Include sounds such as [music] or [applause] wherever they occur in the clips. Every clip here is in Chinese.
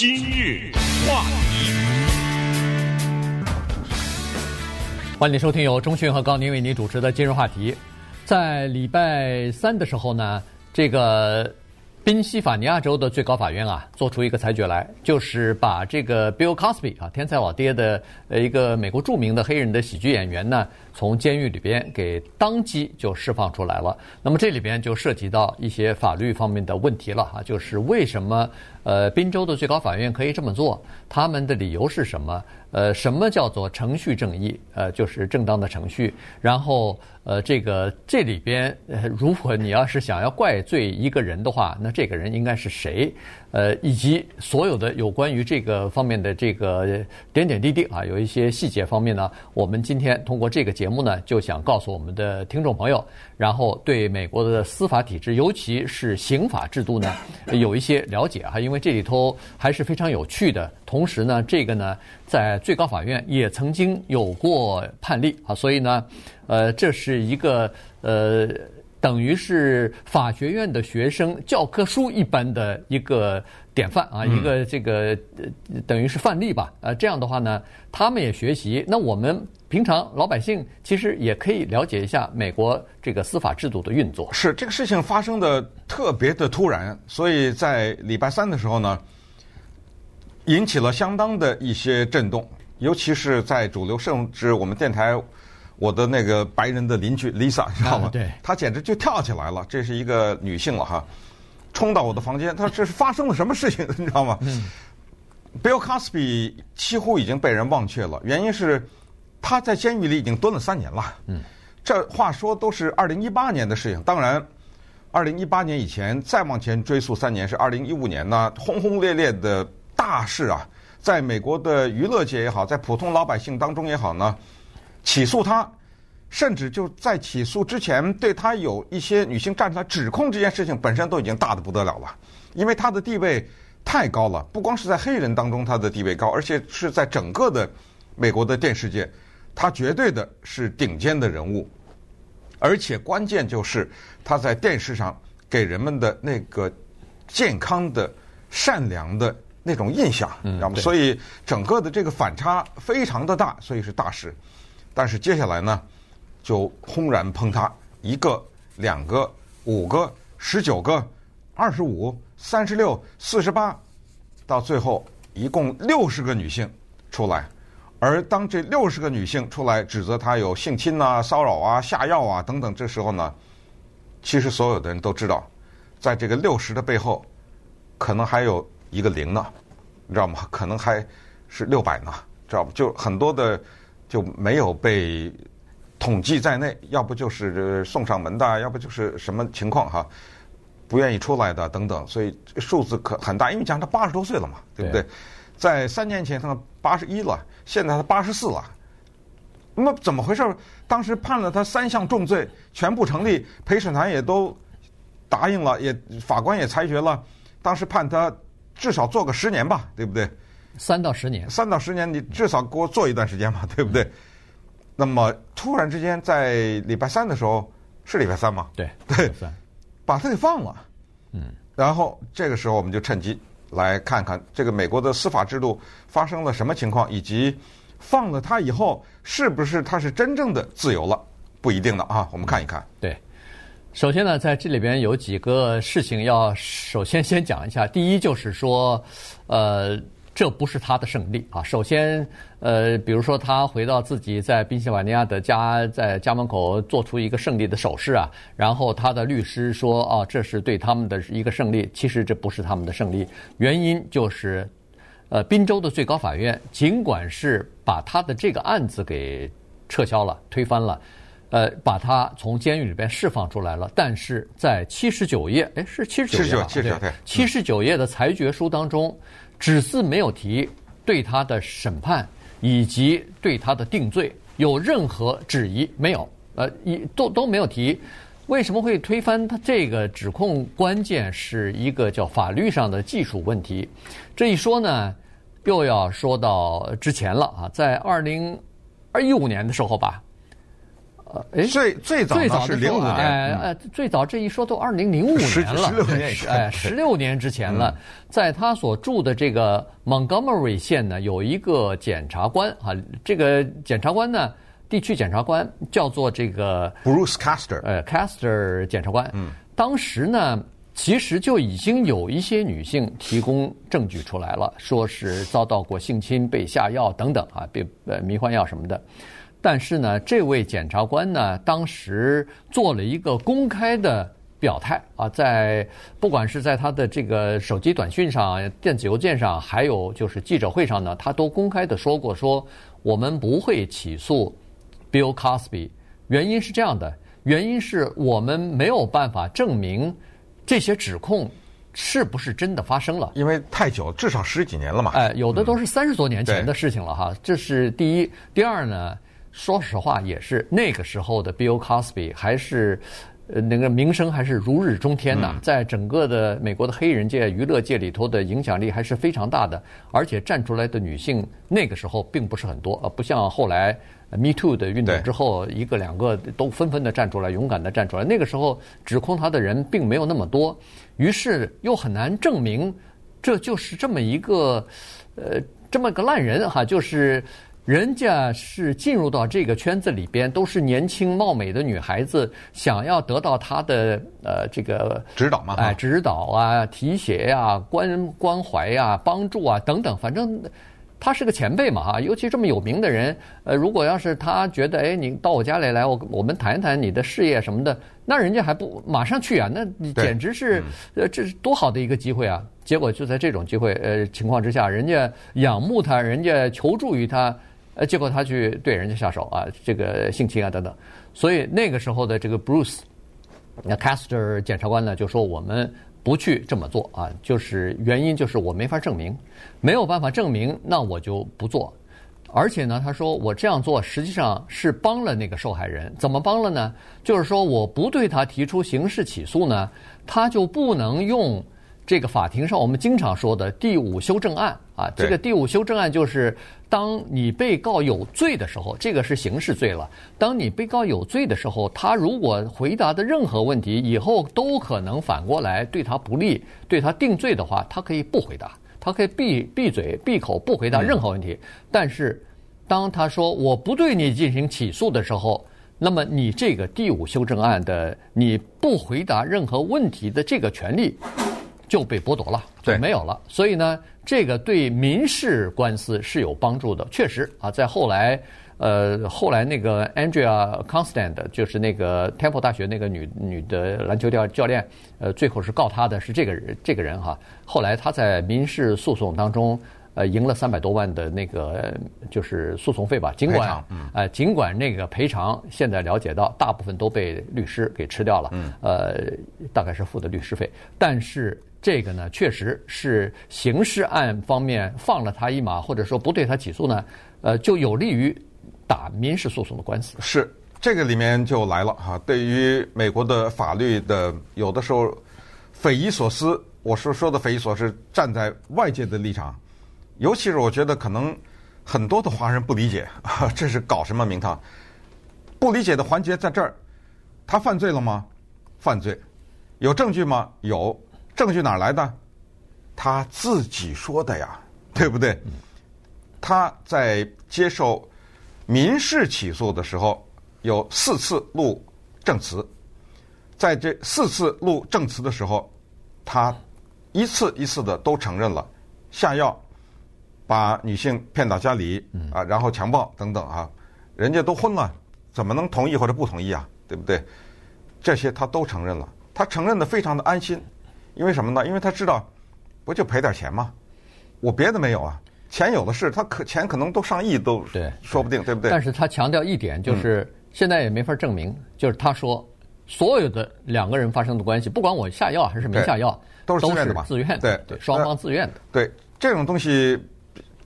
今日话题，欢迎收听由钟讯和高宁为您主持的今日话题。在礼拜三的时候呢，这个。宾夕法尼亚州的最高法院啊，做出一个裁决来，就是把这个 Bill Cosby 啊，天才老爹的呃一个美国著名的黑人的喜剧演员呢，从监狱里边给当即就释放出来了。那么这里边就涉及到一些法律方面的问题了哈，就是为什么呃宾州的最高法院可以这么做？他们的理由是什么？呃，什么叫做程序正义？呃，就是正当的程序。然后，呃，这个这里边，呃，如果你要是想要怪罪一个人的话，那这个人应该是谁？呃，以及所有的有关于这个方面的这个点点滴滴啊，有一些细节方面呢，我们今天通过这个节目呢，就想告诉我们的听众朋友，然后对美国的司法体制，尤其是刑法制度呢，[laughs] 有一些了解哈，因为这里头还是非常有趣的。同时呢，这个呢，在最高法院也曾经有过判例啊，所以呢，呃，这是一个呃。等于是法学院的学生教科书一般的一个典范啊，一个这个等于是范例吧。呃，这样的话呢，他们也学习。那我们平常老百姓其实也可以了解一下美国这个司法制度的运作。是这个事情发生的特别的突然，所以在礼拜三的时候呢，引起了相当的一些震动，尤其是在主流甚至我们电台。我的那个白人的邻居 Lisa，你知道吗？啊、对，她简直就跳起来了。这是一个女性了哈，冲到我的房间，她说这是发生了什么事情，你知道吗？嗯，Bill Cosby 几乎已经被人忘却了，原因是他在监狱里已经蹲了三年了。嗯，这话说都是二零一八年的事情。当然，二零一八年以前再往前追溯三年是二零一五年呢，轰轰烈烈的大事啊，在美国的娱乐界也好，在普通老百姓当中也好呢。起诉他，甚至就在起诉之前，对他有一些女性站出来指控这件事情本身都已经大的不得了了，因为他的地位太高了，不光是在黑人当中他的地位高，而且是在整个的美国的电视界，他绝对的是顶尖的人物，而且关键就是他在电视上给人们的那个健康的、善良的那种印象，知道吗？所以整个的这个反差非常的大，所以是大师。但是接下来呢，就轰然崩塌，一个、两个、五个、十九个、二十五、三十六、四十八，到最后一共六十个女性出来。而当这六十个女性出来指责他有性侵啊、骚扰啊、下药啊等等，这时候呢，其实所有的人都知道，在这个六十的背后，可能还有一个零呢，你知道吗？可能还是六百呢，知道不？就很多的。就没有被统计在内，要不就是送上门的，要不就是什么情况哈，不愿意出来的等等，所以数字可很大。因为讲他八十多岁了嘛，对不对？对在三年前他八十一了，现在他八十四了。那么怎么回事？当时判了他三项重罪，全部成立，陪审团也都答应了，也法官也裁决了，当时判他至少坐个十年吧，对不对？三到十年，三到十年，你至少给我做一段时间嘛，对不对？嗯、那么突然之间，在礼拜三的时候，是礼拜三吗？对对，把他给放了。嗯，然后这个时候我们就趁机来看看这个美国的司法制度发生了什么情况，以及放了他以后是不是他是真正的自由了？不一定的啊，我们看一看。对，首先呢，在这里边有几个事情要首先先讲一下。第一就是说，呃。这不是他的胜利啊！首先，呃，比如说他回到自己在宾夕法尼亚的家，在家门口做出一个胜利的手势啊，然后他的律师说：“啊，这是对他们的一个胜利。”其实这不是他们的胜利，原因就是，呃，宾州的最高法院尽管是把他的这个案子给撤销了、推翻了，呃，把他从监狱里边释放出来了，但是在七十九页，哎，是七十九页，七十九，对，七十九页的裁决书当中。只是没有提对他的审判以及对他的定罪有任何质疑，没有，呃，一都都没有提。为什么会推翻他这个指控？关键是一个叫法律上的技术问题。这一说呢，又要说到之前了啊，在二零二一五年的时候吧，哎，最最早最早是零五年，哎哎，最早这一说都二零零五年了，十六年，哎，十六年之前了。在他所住的这个 Montgomery 县呢，有一个检察官啊，这个检察官呢，地区检察官叫做这个 Bruce Caster，呃，Caster 检察官。嗯，当时呢，其实就已经有一些女性提供证据出来了，说是遭到过性侵、被下药等等啊，被呃迷幻药什么的。但是呢，这位检察官呢，当时做了一个公开的表态啊，在不管是在他的这个手机短信上、电子邮件上，还有就是记者会上呢，他都公开的说过，说我们不会起诉 Bill Cosby，原因是这样的，原因是我们没有办法证明这些指控是不是真的发生了，因为太久，至少十几年了嘛。哎，有的都是三十多年前的事情了哈，这是第一，第二呢。说实话，也是那个时候的 Bill Cosby 还是呃那个名声还是如日中天呐，在整个的美国的黑人界、娱乐界里头的影响力还是非常大的，而且站出来的女性那个时候并不是很多，呃，不像后来 Me Too 的运动之后，一个两个都纷纷的站出来，勇敢的站出来。那个时候指控他的人并没有那么多，于是又很难证明这就是这么一个呃这么个烂人哈，就是。人家是进入到这个圈子里边，都是年轻貌美的女孩子，想要得到他的呃这个指导嘛，哎，指导啊，提携呀、啊，关关怀呀、啊，帮助啊等等，反正他是个前辈嘛哈。尤其这么有名的人，呃，如果要是他觉得哎，你到我家里来，我我们谈一谈你的事业什么的，那人家还不马上去啊？那你简直是呃，这是多好的一个机会啊！结果就在这种机会呃情况之下，人家仰慕他，人家求助于他。呃，结果他去对人家下手啊，这个性侵啊等等，所以那个时候的这个 Bruce，那 Caster 检察官呢就说我们不去这么做啊，就是原因就是我没法证明，没有办法证明，那我就不做。而且呢，他说我这样做实际上是帮了那个受害人，怎么帮了呢？就是说我不对他提出刑事起诉呢，他就不能用。这个法庭上我们经常说的第五修正案啊，这个第五修正案就是，当你被告有罪的时候，这个是刑事罪了。当你被告有罪的时候，他如果回答的任何问题以后都可能反过来对他不利，对他定罪的话，他可以不回答，他可以闭闭嘴闭口不回答任何问题。但是，当他说我不对你进行起诉的时候，那么你这个第五修正案的你不回答任何问题的这个权利。就被剥夺了，就没有了。所以呢，这个对民事官司是有帮助的。确实啊，在后来，呃，后来那个 Andrea Constant 就是那个 Temple 大学那个女女的篮球教教练，呃，最后是告他的是这个人，这个人哈。后来他在民事诉讼当中，呃，赢了三百多万的那个就是诉讼费吧。尽管，呃，尽管那个赔偿现在了解到大部分都被律师给吃掉了，呃，大概是付的律师费，但是。这个呢，确实是刑事案方面放了他一马，或者说不对他起诉呢，呃，就有利于打民事诉讼的官司。是这个里面就来了哈，对于美国的法律的有的时候匪夷所思。我是说的匪夷所思，站在外界的立场，尤其是我觉得可能很多的华人不理解啊，这是搞什么名堂？不理解的环节在这儿，他犯罪了吗？犯罪，有证据吗？有。证据哪来的？他自己说的呀，对不对？他在接受民事起诉的时候，有四次录证词，在这四次录证词的时候，他一次一次的都承认了下药，把女性骗到家里啊，然后强暴等等啊，人家都昏了，怎么能同意或者不同意啊？对不对？这些他都承认了，他承认的非常的安心。因为什么呢？因为他知道，不就赔点钱吗？我别的没有啊，钱有的是，他可钱可能都上亿都说不定，对，对不对？但是他强调一点，就是、嗯、现在也没法证明，就是他说所有的两个人发生的关系，不管我下药还是没下药，都是自愿的吧，自愿的，对对，双方自愿的。对这种东西，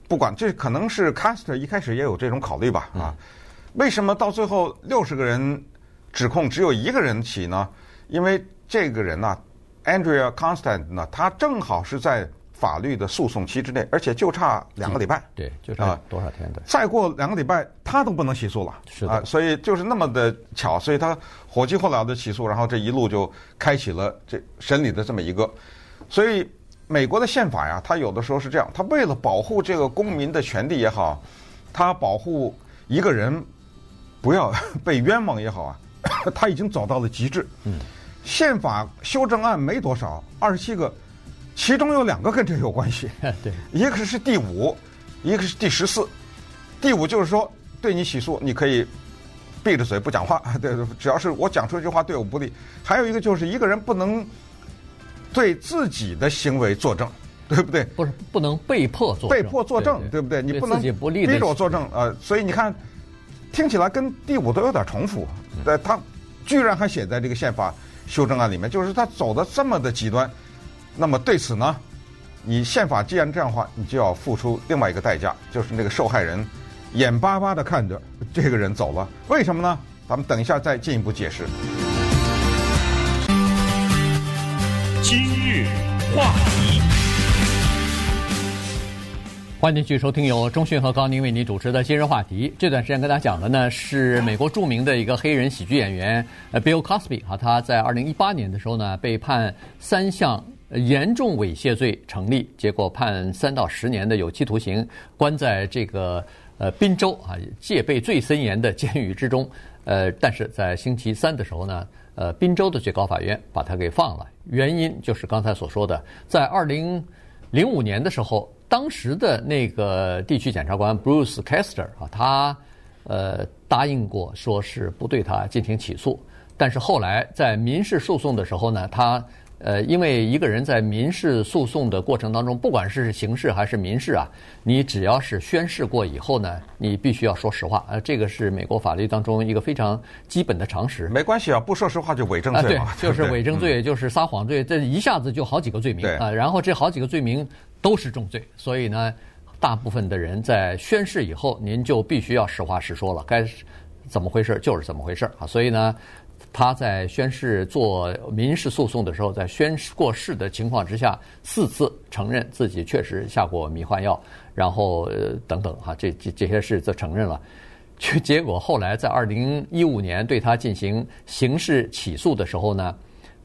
不管这可能是 Castor 一开始也有这种考虑吧？啊，为什么到最后六十个人指控只有一个人起呢？因为这个人呢、啊。Andrea Constant 呢，他正好是在法律的诉讼期之内，而且就差两个礼拜。对，就差多少天的？再过两个礼拜，他都不能起诉了。是的，啊，所以就是那么的巧，所以他火急火燎的起诉，然后这一路就开启了这审理的这么一个。所以美国的宪法呀，它有的时候是这样，它为了保护这个公民的权利也好，它保护一个人不要 [laughs] 被冤枉也好啊，[coughs] 他已经走到了极致。嗯。宪法修正案没多少，二十七个，其中有两个跟这有关系。[laughs] 对，一个是第五，一个是第十四。第五就是说，对你起诉，你可以闭着嘴不讲话。[laughs] 对，只要是我讲出一句话对我不利。还有一个就是一个人不能对自己的行为作证，[laughs] 对不对？不是，不能被迫作证。被迫作证，对，不对？你不能逼着我作证。呃，所以你看，听起来跟第五都有点重复。对，他居然还写在这个宪法。修正案里面就是他走的这么的极端，那么对此呢，你宪法既然这样的话，你就要付出另外一个代价，就是那个受害人眼巴巴的看着这个人走了，为什么呢？咱们等一下再进一步解释。今日话欢迎继续收听由中讯和高宁为您主持的今日话题。这段时间跟大家讲的呢是美国著名的一个黑人喜剧演员呃 Bill Cosby 啊，他在二零一八年的时候呢被判三项严重猥亵罪成立，结果判三到十年的有期徒刑，关在这个呃宾州啊戒备最森严的监狱之中。呃，但是在星期三的时候呢，呃宾州的最高法院把他给放了，原因就是刚才所说的，在二零零五年的时候。当时的那个地区检察官 Bruce Kester 啊，他呃答应过说是不对他进行起诉，但是后来在民事诉讼的时候呢，他呃因为一个人在民事诉讼的过程当中，不管是刑事还是民事啊，你只要是宣誓过以后呢，你必须要说实话，呃，这个是美国法律当中一个非常基本的常识。没关系啊，不说实话就伪证罪嘛，对，就是伪证罪，[laughs] 就是撒谎罪，这一下子就好几个罪名啊，然后这好几个罪名。都是重罪，所以呢，大部分的人在宣誓以后，您就必须要实话实说了，该怎么回事就是怎么回事啊。所以呢，他在宣誓做民事诉讼的时候，在宣誓过世的情况之下，四次承认自己确实下过迷幻药，然后呃等等哈，这这这些事都承认了。[laughs] 结果后来在二零一五年对他进行刑事起诉的时候呢，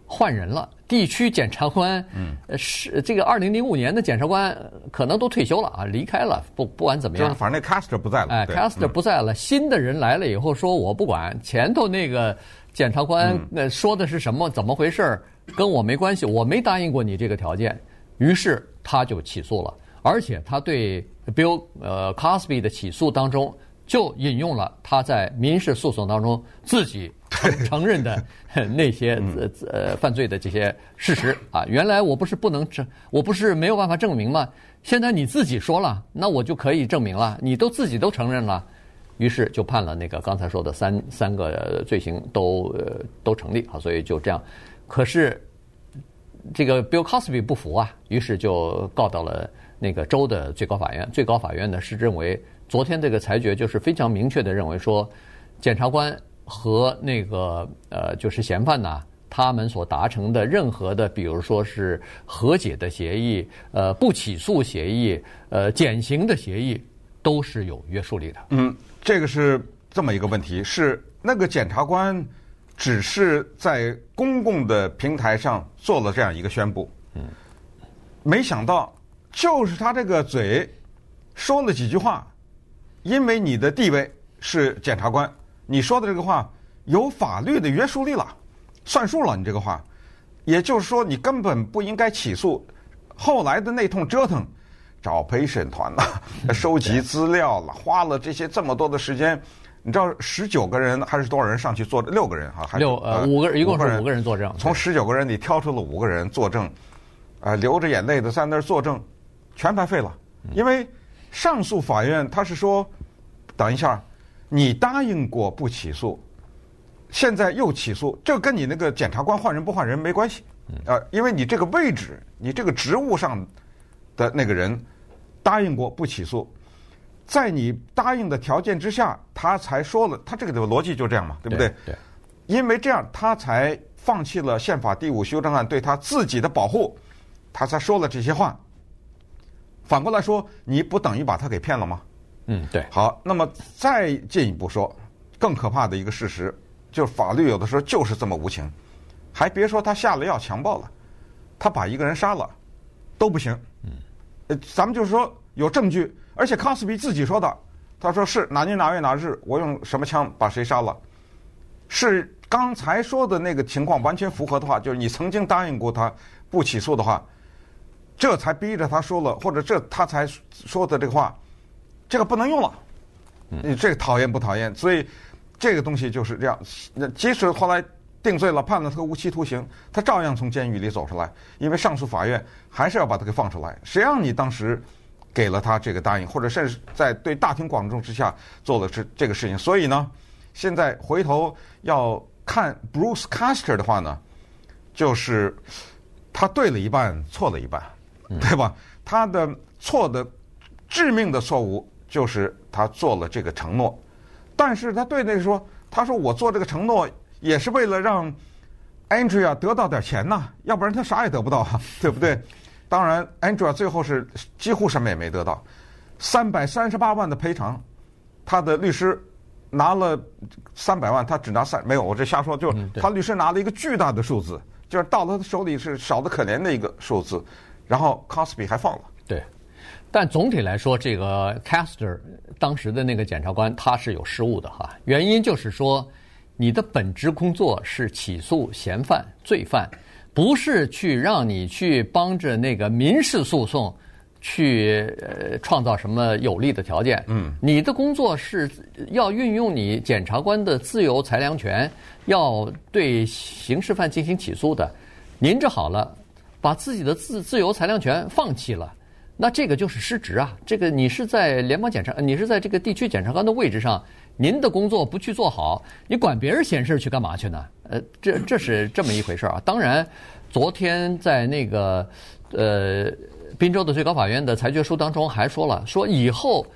换人了。地区检察官，嗯，是这个二零零五年的检察官可能都退休了啊，离开了。不不管怎么样，就是反正那 Castor 不在了，哎，Castor 不在了，新的人来了以后说我不管，前头那个检察官那说的是什么，怎么回事儿，跟我没关系，我没答应过你这个条件，于是他就起诉了，而且他对 Bill 呃 Cosby 的起诉当中就引用了他在民事诉讼当中自己。[laughs] 承认的 [laughs] 那些呃呃犯罪的这些事实啊，原来我不是不能证，我不是没有办法证明吗？现在你自己说了，那我就可以证明了。你都自己都承认了，于是就判了那个刚才说的三三个罪行都呃都成立啊，所以就这样。可是这个 Bill Cosby 不服啊，于是就告到了那个州的最高法院。最高法院呢是认为昨天这个裁决就是非常明确的认为说，检察官。和那个呃，就是嫌犯呐，他们所达成的任何的，比如说是和解的协议、呃不起诉协议、呃减刑的协议，都是有约束力的。嗯，这个是这么一个问题：是那个检察官只是在公共的平台上做了这样一个宣布，嗯，没想到就是他这个嘴说了几句话，因为你的地位是检察官。你说的这个话有法律的约束力了，算数了。你这个话，也就是说你根本不应该起诉。后来的那通折腾，找陪审团了，[laughs] 收集资料了，花了这些这么多的时间。你知道十九个人还是多少人上去作证？六个人哈，还六呃五个人，一共是五个人作证。从十九个人里挑出了五个人作证，啊，流着眼泪的在那儿作证，全白费了。因为上诉法院他是说，等一下。你答应过不起诉，现在又起诉，这跟你那个检察官换人不换人没关系，啊，因为你这个位置，你这个职务上的那个人答应过不起诉，在你答应的条件之下，他才说了，他这个的逻辑就这样嘛，对不对？对。因为这样，他才放弃了宪法第五修正案对他自己的保护，他才说了这些话，反过来说，你不等于把他给骗了吗？嗯，对。好，那么再进一步说，更可怕的一个事实，就是法律有的时候就是这么无情，还别说他下了药强暴了，他把一个人杀了，都不行。嗯，呃，咱们就是说有证据，而且康斯比自己说的，他说是哪年哪月哪日，我用什么枪把谁杀了，是刚才说的那个情况完全符合的话，就是你曾经答应过他不起诉的话，这才逼着他说了，或者这他才说的这个话。这个不能用了，你这个讨厌不讨厌？所以这个东西就是这样。那即使后来定罪了，判了他个无期徒刑，他照样从监狱里走出来，因为上诉法院还是要把他给放出来。谁让你当时给了他这个答应，或者甚至在对大庭广众之下做了这这个事情？所以呢，现在回头要看 Bruce Castor 的话呢，就是他对了一半，错了一半，对吧？他的错的致命的错误。就是他做了这个承诺，但是他对那个说，他说我做这个承诺也是为了让 Andrea 得到点钱呐，要不然他啥也得不到啊，对不对？当然，Andrea 最后是几乎什么也没得到，三百三十八万的赔偿，他的律师拿了三百万，他只拿三，没有，我这瞎说，就是他律师拿了一个巨大的数字，就是到了他手里是少的可怜的一个数字，然后 Cosby 还放了，对。但总体来说，这个 Caster 当时的那个检察官他是有失误的哈。原因就是说，你的本职工作是起诉嫌犯、罪犯，不是去让你去帮着那个民事诉讼去呃创造什么有利的条件。嗯，你的工作是要运用你检察官的自由裁量权，要对刑事犯进行起诉的。您这好了，把自己的自自由裁量权放弃了。那这个就是失职啊！这个你是在联邦检察，你是在这个地区检察官的位置上，您的工作不去做好，你管别人闲事去干嘛去呢？呃，这这是这么一回事啊。当然，昨天在那个呃滨州的最高法院的裁决书当中还说了，说以后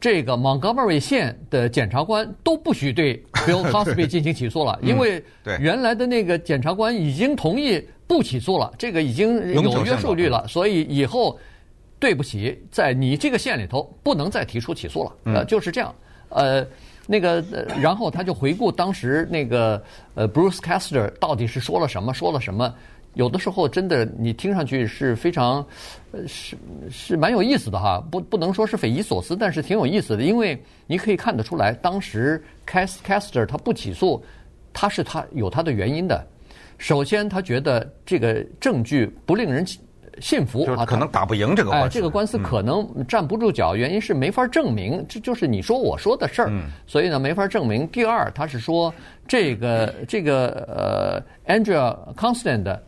这个 Montgomery 县的检察官都不许对 Bill [laughs] Cosby 进行起诉了，因为原来的那个检察官已经同意不起诉了，这个已经有约束力了，所以以后。对不起，在你这个县里头不能再提出起诉了，呃，就是这样，呃，那个，然后他就回顾当时那个呃，Bruce Castor 到底是说了什么，说了什么，有的时候真的你听上去是非常，呃，是是蛮有意思的哈，不不能说是匪夷所思，但是挺有意思的，因为你可以看得出来，当时 Cast Castor 他不起诉，他是他有他的原因的，首先他觉得这个证据不令人。信服啊，可能打不赢这个官司，哎，这个官司可能站不住脚，原因是没法证明，这就是你说我说的事儿，所以呢没法证明。第二，他是说这个这个呃，Andrea Constant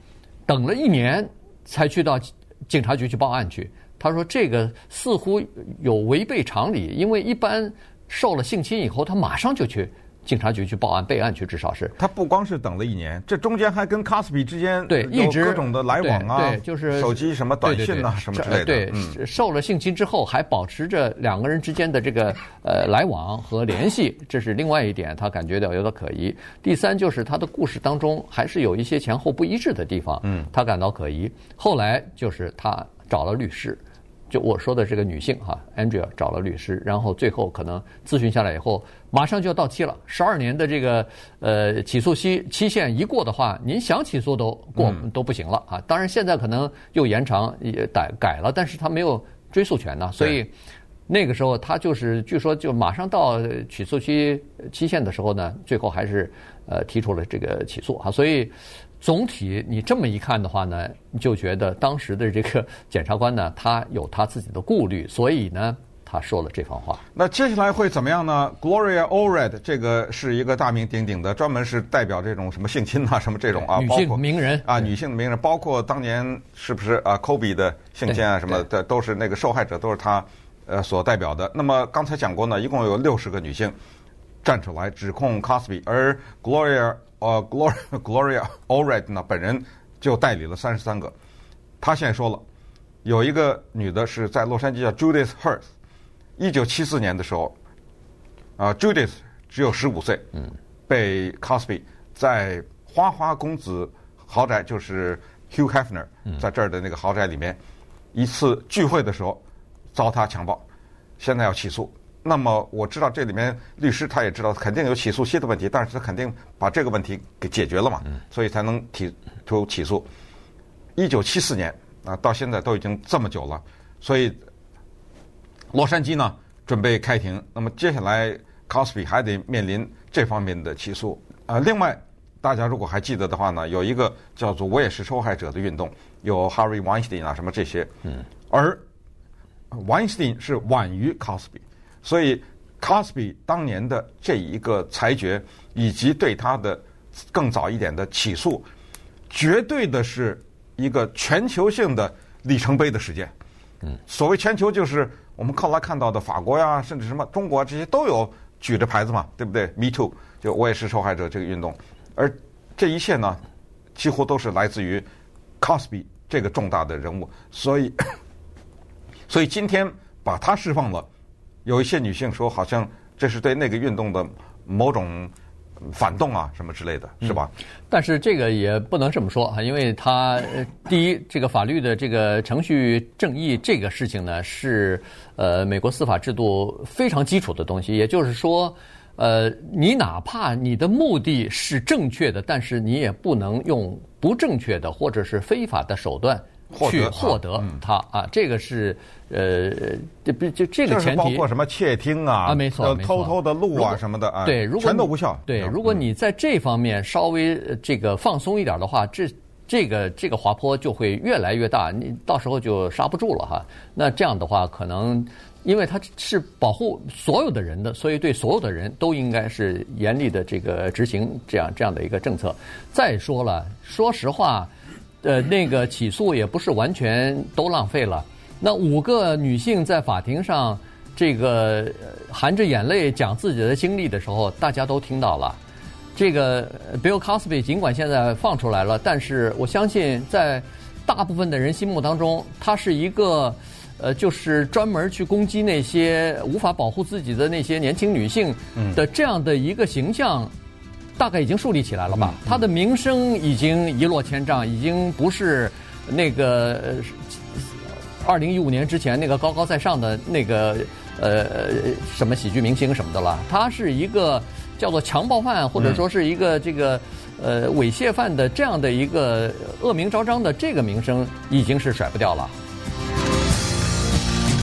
等了一年才去到警察局去报案去，他说这个似乎有违背常理，因为一般受了性侵以后，他马上就去。警察局去报案备案去，至少是他不光是等了一年，这中间还跟 Cosby 之间对一直各种的来往啊，对，就是手机什么短信啊什么之类的。对，受了性侵之后还保持着两个人之间的这个呃来往和联系，这是另外一点，他感觉到有点可疑。第三就是他的故事当中还是有一些前后不一致的地方，嗯，他感到可疑。后来就是他找了律师。就我说的这个女性哈，Andrea 找了律师，然后最后可能咨询下来以后，马上就要到期了，十二年的这个呃起诉期期限一过的话，您想起诉都过都不行了啊。当然现在可能又延长也改改了，但是他没有追诉权呢，所以那个时候他就是据说就马上到起诉期期限的时候呢，最后还是呃提出了这个起诉啊，所以。总体你这么一看的话呢，就觉得当时的这个检察官呢，他有他自己的顾虑，所以呢，他说了这番话。那接下来会怎么样呢？Gloria Allred 这个是一个大名鼎鼎的，专门是代表这种什么性侵啊，什么这种啊，女性名人啊，女性名人，包括当年是不是啊，Kobe 的性侵啊什么的，都是那个受害者都是他呃所代表的。那么刚才讲过呢，一共有六十个女性站出来指控 Cosby，而 Gloria。呃，Gloria Gloria Allred 呢，本人就代理了三十三个。他现在说了，有一个女的是在洛杉矶叫 Judith Hearth，一九七四年的时候，啊，Judith 只有十五岁，嗯，被 Cosby 在花花公子豪宅，就是 Hugh Hefner 在这儿的那个豪宅里面，一次聚会的时候遭他强暴，现在要起诉。那么我知道这里面律师他也知道肯定有起诉期的问题，但是他肯定把这个问题给解决了嘛，所以才能提出起诉。一九七四年啊，到现在都已经这么久了，所以洛杉矶呢准备开庭。那么接下来 Cosby 还得面临这方面的起诉啊。另外，大家如果还记得的话呢，有一个叫做“我也是受害者”的运动，有 Harvey Weinstein 啊什么这些，嗯，而 Weinstein 是晚于 Cosby。所以，Cosby 当年的这一个裁决，以及对他的更早一点的起诉，绝对的是一个全球性的里程碑的事件。嗯，所谓全球，就是我们后来看到的法国呀，甚至什么中国这些都有举着牌子嘛，对不对？Me too，就我也是受害者这个运动。而这一切呢，几乎都是来自于 Cosby 这个重大的人物。所以，[coughs] 所以今天把他释放了。有一些女性说，好像这是对那个运动的某种反动啊，什么之类的，是吧？但是这个也不能这么说啊，因为他第一，这个法律的这个程序正义这个事情呢，是呃美国司法制度非常基础的东西。也就是说，呃，你哪怕你的目的是正确的，但是你也不能用不正确的或者是非法的手段。去获得它啊，这个是呃，这不就这个前提包括什么窃听啊啊，没错，没错，偷偷的录啊什么的啊，对，如果全都无效。对，如果你在这方面稍微这个放松一点的话，这这个这个滑坡就会越来越大，你到时候就刹不住了哈。那这样的话，可能因为它是保护所有的人的，所以对所有的人都应该是严厉的这个执行这样这样的一个政策。再说了，说实话。呃，那个起诉也不是完全都浪费了。那五个女性在法庭上，这个含着眼泪讲自己的经历的时候，大家都听到了。这个 Bill Cosby 尽管现在放出来了，但是我相信在大部分的人心目当中，他是一个呃，就是专门去攻击那些无法保护自己的那些年轻女性的这样的一个形象。大概已经树立起来了吧？他的名声已经一落千丈，已经不是那个二零一五年之前那个高高在上的那个呃什么喜剧明星什么的了。他是一个叫做强暴犯，或者说是一个这个呃猥亵犯的这样的一个恶名昭彰的这个名声，已经是甩不掉了。